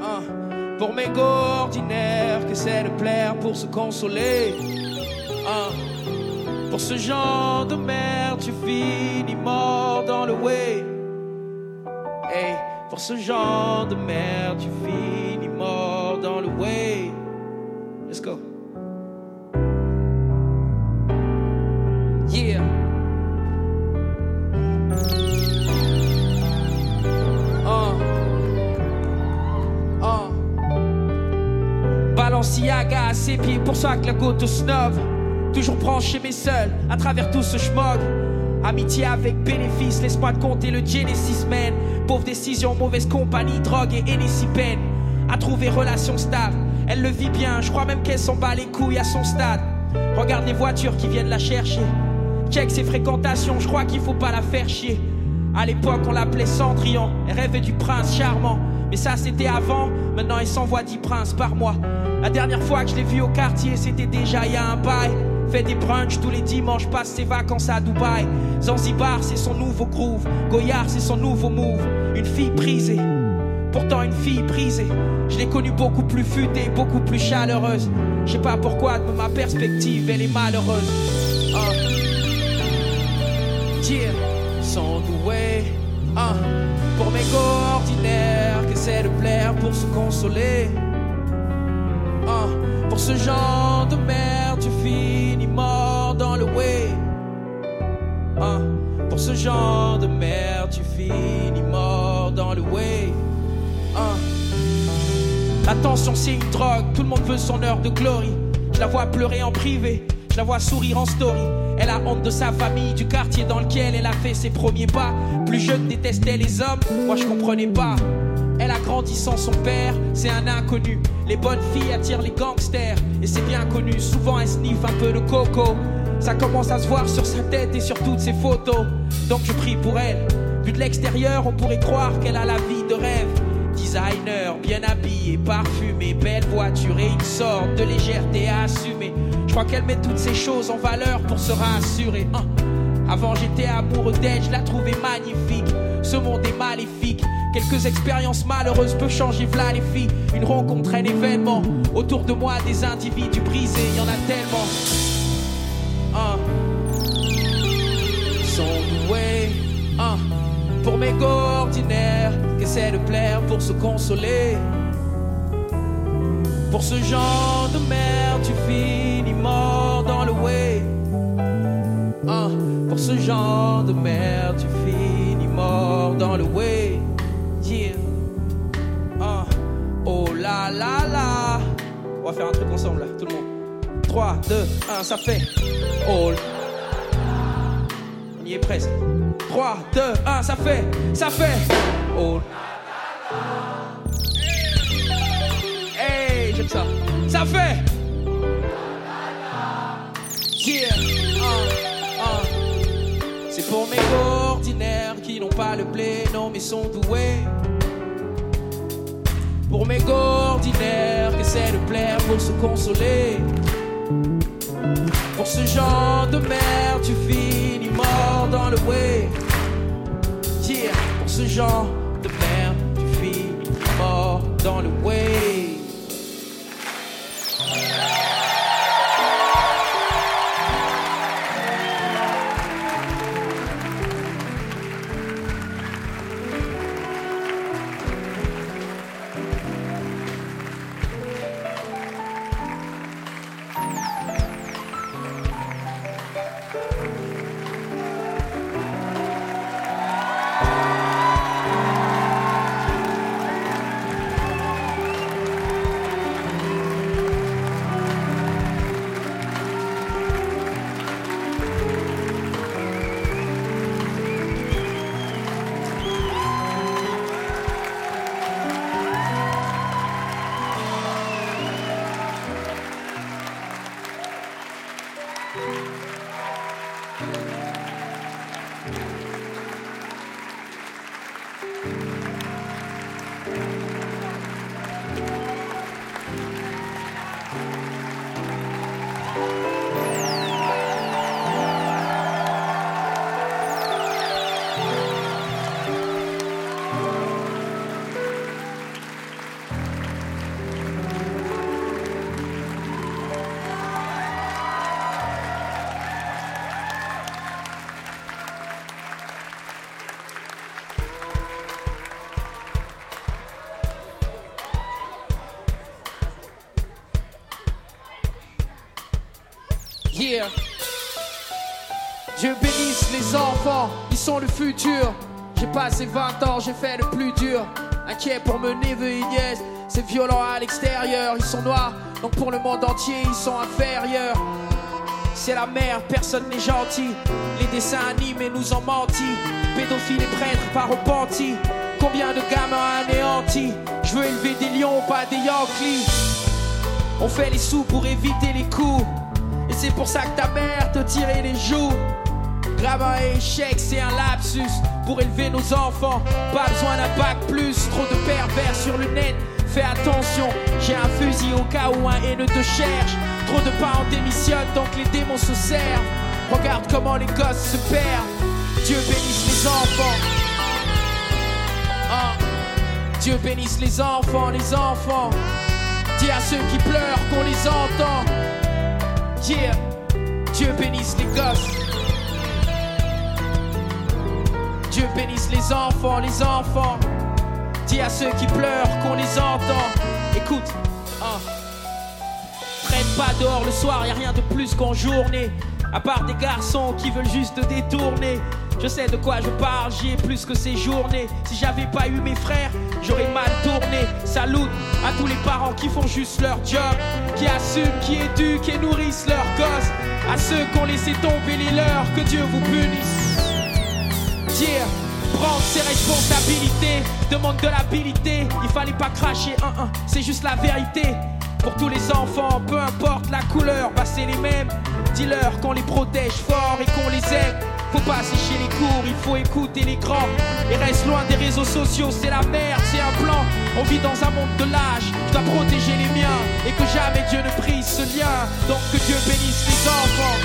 Hein. Pour mes ordinaires que c'est de plaire pour se consoler. Hein. Pour ce genre de merde, tu finis mort dans le way. Hey, pour ce genre de merde, tu finis mort dans le way. Let's go. Yeah. Uh. Uh. Balenciaga à ses pieds, pour ça que la goutte snob. Toujours branché mais seul, à travers tout ce schmog. Amitié avec bénéfice, laisse-moi te compter le Genesis Man. Pauvre décision, mauvaise compagnie, drogue et Pen. À trouver relation stable, elle le vit bien, je crois même qu'elle s'en bat les couilles à son stade. Regarde les voitures qui viennent la chercher. Check ses fréquentations, je crois qu'il faut pas la faire chier. À l'époque, on l'appelait Cendrillon, elle rêvait du prince charmant. Mais ça, c'était avant, maintenant il s'envoie 10 princes par mois. La dernière fois que je l'ai vu au quartier, c'était déjà il y a un bail. Fait des brunchs tous les dimanches, passe ses vacances à Dubaï. Zanzibar, c'est son nouveau groove. Goyard, c'est son nouveau move. Une fille prisée, pourtant une fille prisée. Je l'ai connue beaucoup plus futée, beaucoup plus chaleureuse. Je sais pas pourquoi, de ma perspective, elle est malheureuse. Tiens, sont doués. Ah. Pour mes go ordinaires, que c'est de plaire pour se consoler. Ah. Pour ce genre de merde, tu finis mort dans le way. Ah. Pour ce genre de merde, tu finis mort dans le way. Ah. Attention, c'est une drogue, tout le monde veut son heure de glory. Je la vois pleurer en privé, je la vois sourire en story. Elle a honte de sa famille, du quartier dans lequel elle a fait ses premiers pas. Plus jeune, détestait les hommes, moi je comprenais pas. Elle a grandi sans son père, c'est un inconnu. Les bonnes filles attirent les gangsters, et c'est bien connu. Souvent elle sniffe un peu de coco. Ça commence à se voir sur sa tête et sur toutes ses photos. Donc je prie pour elle. Vu de l'extérieur, on pourrait croire qu'elle a la vie de rêve. Designer, bien habillé, parfumé, belle voiture et une sorte de légèreté à assumer. Je crois qu'elle met toutes ces choses en valeur pour se rassurer. Hein. Avant j'étais amoureux d'elle, je la trouvais magnifique. Ce monde est maléfique. Quelques expériences malheureuses peuvent changer v'là les filles. Une rencontre, un événement. Autour de moi, des individus brisés, y en a tellement. Hein. Sont doués. Hein. Pour mes ordinaires, qu'essaie de plaire pour se consoler. Pour ce genre de merde, tu finis mort dans le way. Ah, pour ce genre de merde, tu finis mort dans le way. Yeah. Ah, oh la la la. On va faire un truc ensemble là, tout le monde. 3, 2, 1, ça fait. Oh. On y est presque. 3, 2, 1, ça fait. Ça fait. Oh. Hey, j'aime ça. Ça fait. Yeah. Ah, ah. C'est pour mes go ordinaires qui n'ont pas le blé, non mais sont doués. Pour mes ordinaires que c'est de plaire pour se consoler. Pour ce genre de merde, tu finis mort dans le way. Yeah. Pour ce genre de merde, tu finis mort dans le way. Les enfants, ils sont le futur. J'ai passé 20 ans, j'ai fait le plus dur. Inquiet pour mes neveux et nièces, c'est violent à l'extérieur. Ils sont noirs, donc pour le monde entier, ils sont inférieurs. C'est la merde, personne n'est gentil. Les dessins animés nous ont menti. Pédophiles et prêtres pas repentis. Combien de gamins anéantis? Je veux élever des lions, pas des Yankees. On fait les sous pour éviter les coups. Et c'est pour ça que ta mère te tirait les joues. Grave un échec, c'est un lapsus pour élever nos enfants. Pas besoin d'un bac plus, trop de pervers sur le net. Fais attention, j'ai un fusil au cas où un haineux te cherche. Trop de parents démissionnent, donc les démons se servent. Regarde comment les gosses se perdent. Dieu bénisse les enfants. Ah. Dieu bénisse les enfants, les enfants. Dis à ceux qui pleurent qu'on les entend. Yeah. Dieu bénisse les gosses. Dieu bénisse les enfants, les enfants. Dis à ceux qui pleurent qu'on les entend. Écoute, ah. traîne pas dehors le soir, y a rien de plus qu'en journée. À part des garçons qui veulent juste détourner. Je sais de quoi je parle, j'y ai plus que ces journées. Si j'avais pas eu mes frères, j'aurais mal tourné. Salut à tous les parents qui font juste leur job, qui assument, qui éduquent et nourrissent leurs gosses. À ceux qui ont laissé tomber les leurs, que Dieu vous punisse. Prendre ses responsabilités, demande de l'habilité. Il fallait pas cracher, c'est juste la vérité. Pour tous les enfants, peu importe la couleur, bah c'est les mêmes. Dis-leur qu'on les protège fort et qu'on les aime. Faut pas sécher les cours, il faut écouter les grands. Et reste loin des réseaux sociaux, c'est la merde, c'est un plan. On vit dans un monde de lâche, je dois protéger les miens. Et que jamais Dieu ne brise ce lien. Donc que Dieu bénisse les enfants.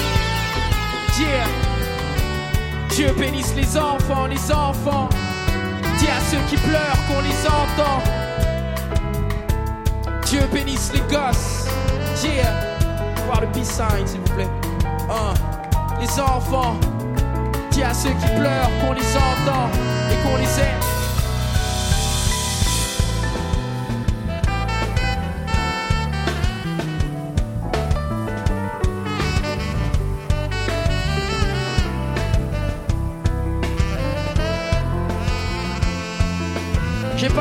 Dieu bénisse les enfants, les enfants. Dis à ceux qui pleurent qu'on les entend. Dieu bénisse les gosses. Yeah. Voir le peace sign, s'il vous plaît. Les enfants. Dis à ceux qui pleurent qu'on les entend et qu'on les aime.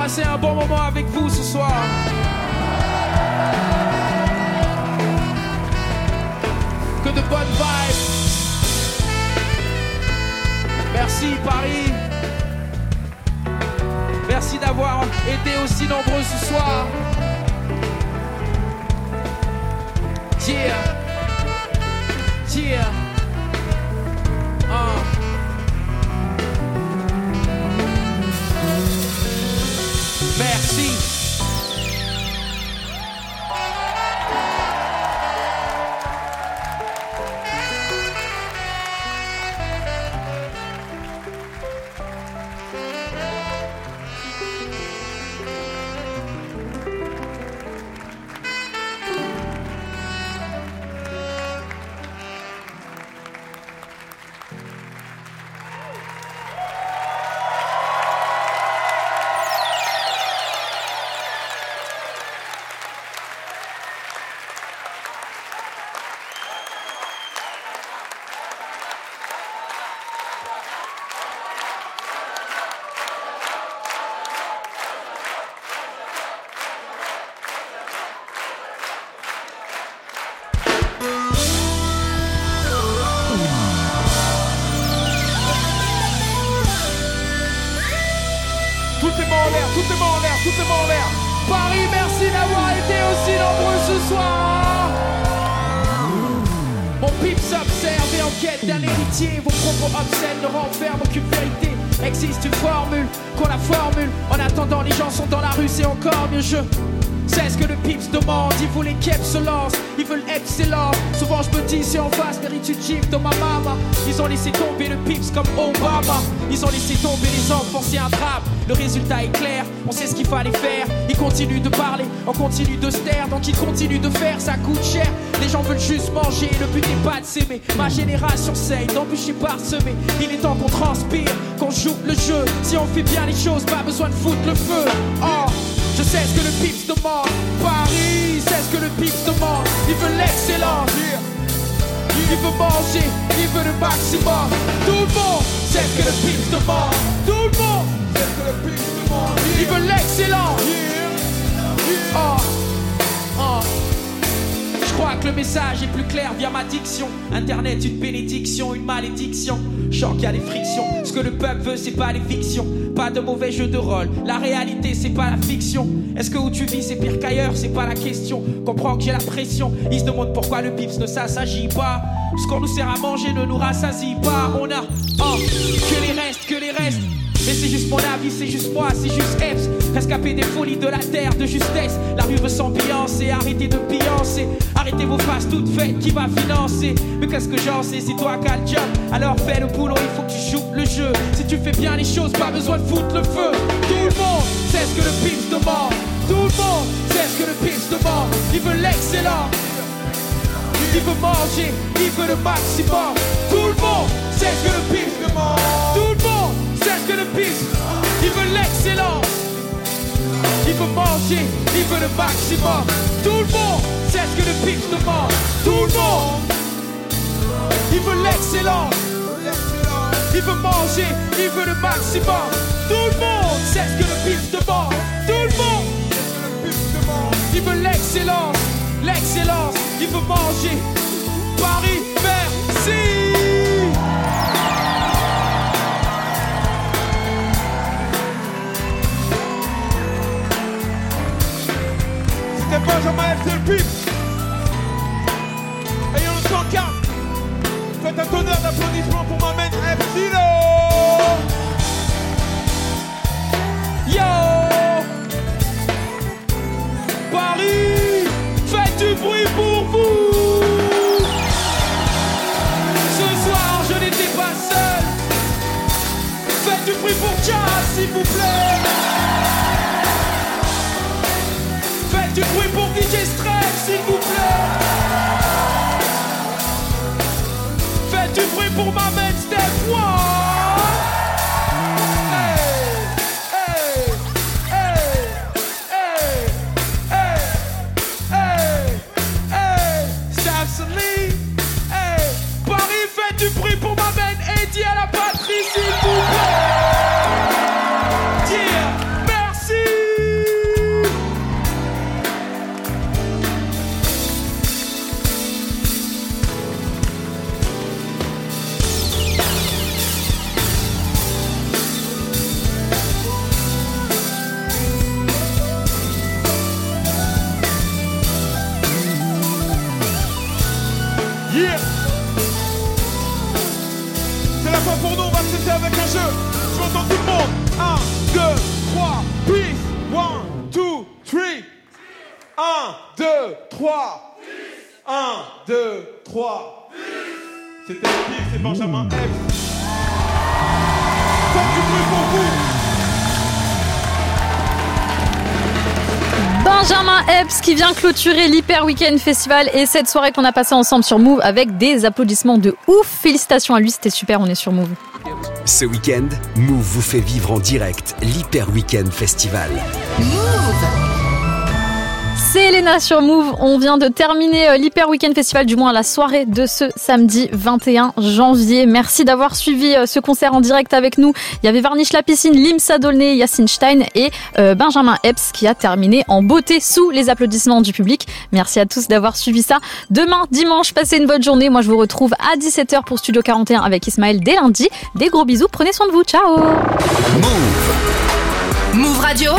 Passé un bon moment avec vous ce soir. Que de bonnes vibes. Merci Paris. Merci d'avoir été aussi nombreux ce soir. Yeah. Yeah. Paris, merci d'avoir été aussi nombreux ce soir. Mon pip s'observe et en quête d'un héritier. Vos propos obscènes ne renferment aucune vérité. Existe une formule qu'on la formule. En attendant, les gens sont dans la rue, c'est encore mieux. Je sais ce que le pips demande? Ils voulaient qu'excellence, ils veulent excellence. Souvent, je me dis, si en face une gif de ma maman. Ils ont laissé tomber le pips comme Obama. Ils ont laissé tomber les enfants, c'est un drame. Le résultat est clair, on sait ce qu'il fallait faire. Ils continuent de parler, on continue de se taire. Donc ils continuent de faire, ça coûte cher. Les gens veulent juste manger, le but n'est pas de s'aimer. Ma génération sait d'embûcher parsemé. Il est temps qu'on transpire, qu'on joue le jeu. Si on fait bien les choses, pas besoin de foutre le feu. Oh, sais ce que le pips demande. Paris, c'est ce que le pips demande. Il veut l'excellence. Il veut manger, il veut le maximum. Tout le monde sait ce que le pips demande. Tout le monde sait ce que le pips demande. Il veut l'excellence. Oh, oh. Je crois que le message est plus clair via ma diction. Internet, une bénédiction, une malédiction. Qu'il y a des frictions. Ce que le peuple veut, c'est pas les fictions. Pas de mauvais jeu de rôle. La réalité, c'est pas la fiction. Est-ce que où tu vis, c'est pire qu'ailleurs? C'est pas la question. Comprends que j'ai la pression. Ils se demandent pourquoi le pips ne s'assagit pas. Ce qu'on nous sert à manger ne nous rassasie pas. On a, oh, que les restes, que les restes. Mais c'est juste mon avis, c'est juste moi, c'est juste Epps. Rescapé des folies de la terre de justesse. La rue veut s'ambiancer, arrêtez de piancer. Arrêtez vos faces toutes faites, qui va financer? Mais qu'est-ce que j'en sais, c'est toi qui as le job. Alors fais le boulot, il faut que tu joues le jeu. Si tu fais bien les choses, pas besoin de foutre le feu. Tout le monde sait ce que le pif demande. Tout le monde sait ce que le pif demande. Il veut l'excellent. Il veut manger, il veut le maximum. Tout le monde sait ce que le pif demande. Tout le monde sait ce que le pif. Il veut l'excellent. Il veut manger, il veut le maximum. Tout le monde sait ce que le pif demande. Tout le monde. Il veut l'excellence. Il veut manger, il veut le maximum. Tout le monde sait ce que le pif demande. Tout le monde. Il veut l'excellence, l'excellence. Il veut manger. Paris, Benjamin F. c'est le pif. Ayant le 104. Faites un tonnerre d'applaudissements pour ma main F. Silo. Yo Paris Faites du bruit pour vous Ce soir je n'étais pas seul Faites du bruit pour Jazz s'il vous plaît Faites du bruit pour ma mère Steph. One qui vient clôturer l'Hyper Weekend Festival et cette soirée qu'on a passée ensemble sur Move avec des applaudissements de ouf. Félicitations à lui, c'était super, on est sur Move. Ce week-end, Move vous fait vivre en direct l'Hyper Weekend Festival. C'est Elena sur Move. On vient de terminer euh, l'Hyper Weekend Festival, du moins la soirée de ce samedi 21 janvier. Merci d'avoir suivi euh, ce concert en direct avec nous. Il y avait Varnish La Piscine, Limsa Dolné, Yacine Stein et euh, Benjamin Epps qui a terminé en beauté sous les applaudissements du public. Merci à tous d'avoir suivi ça. Demain, dimanche, passez une bonne journée. Moi, je vous retrouve à 17h pour Studio 41 avec Ismaël dès lundi. Des gros bisous. Prenez soin de vous. Ciao. Move Move Radio.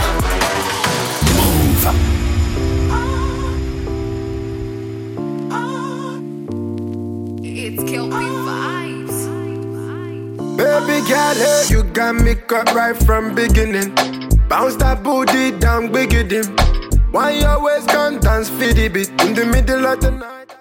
Baby girl, hey, you got me cut right from beginning. Bounce that booty down, big it. Why you always can't dance for the beat in the middle of the night?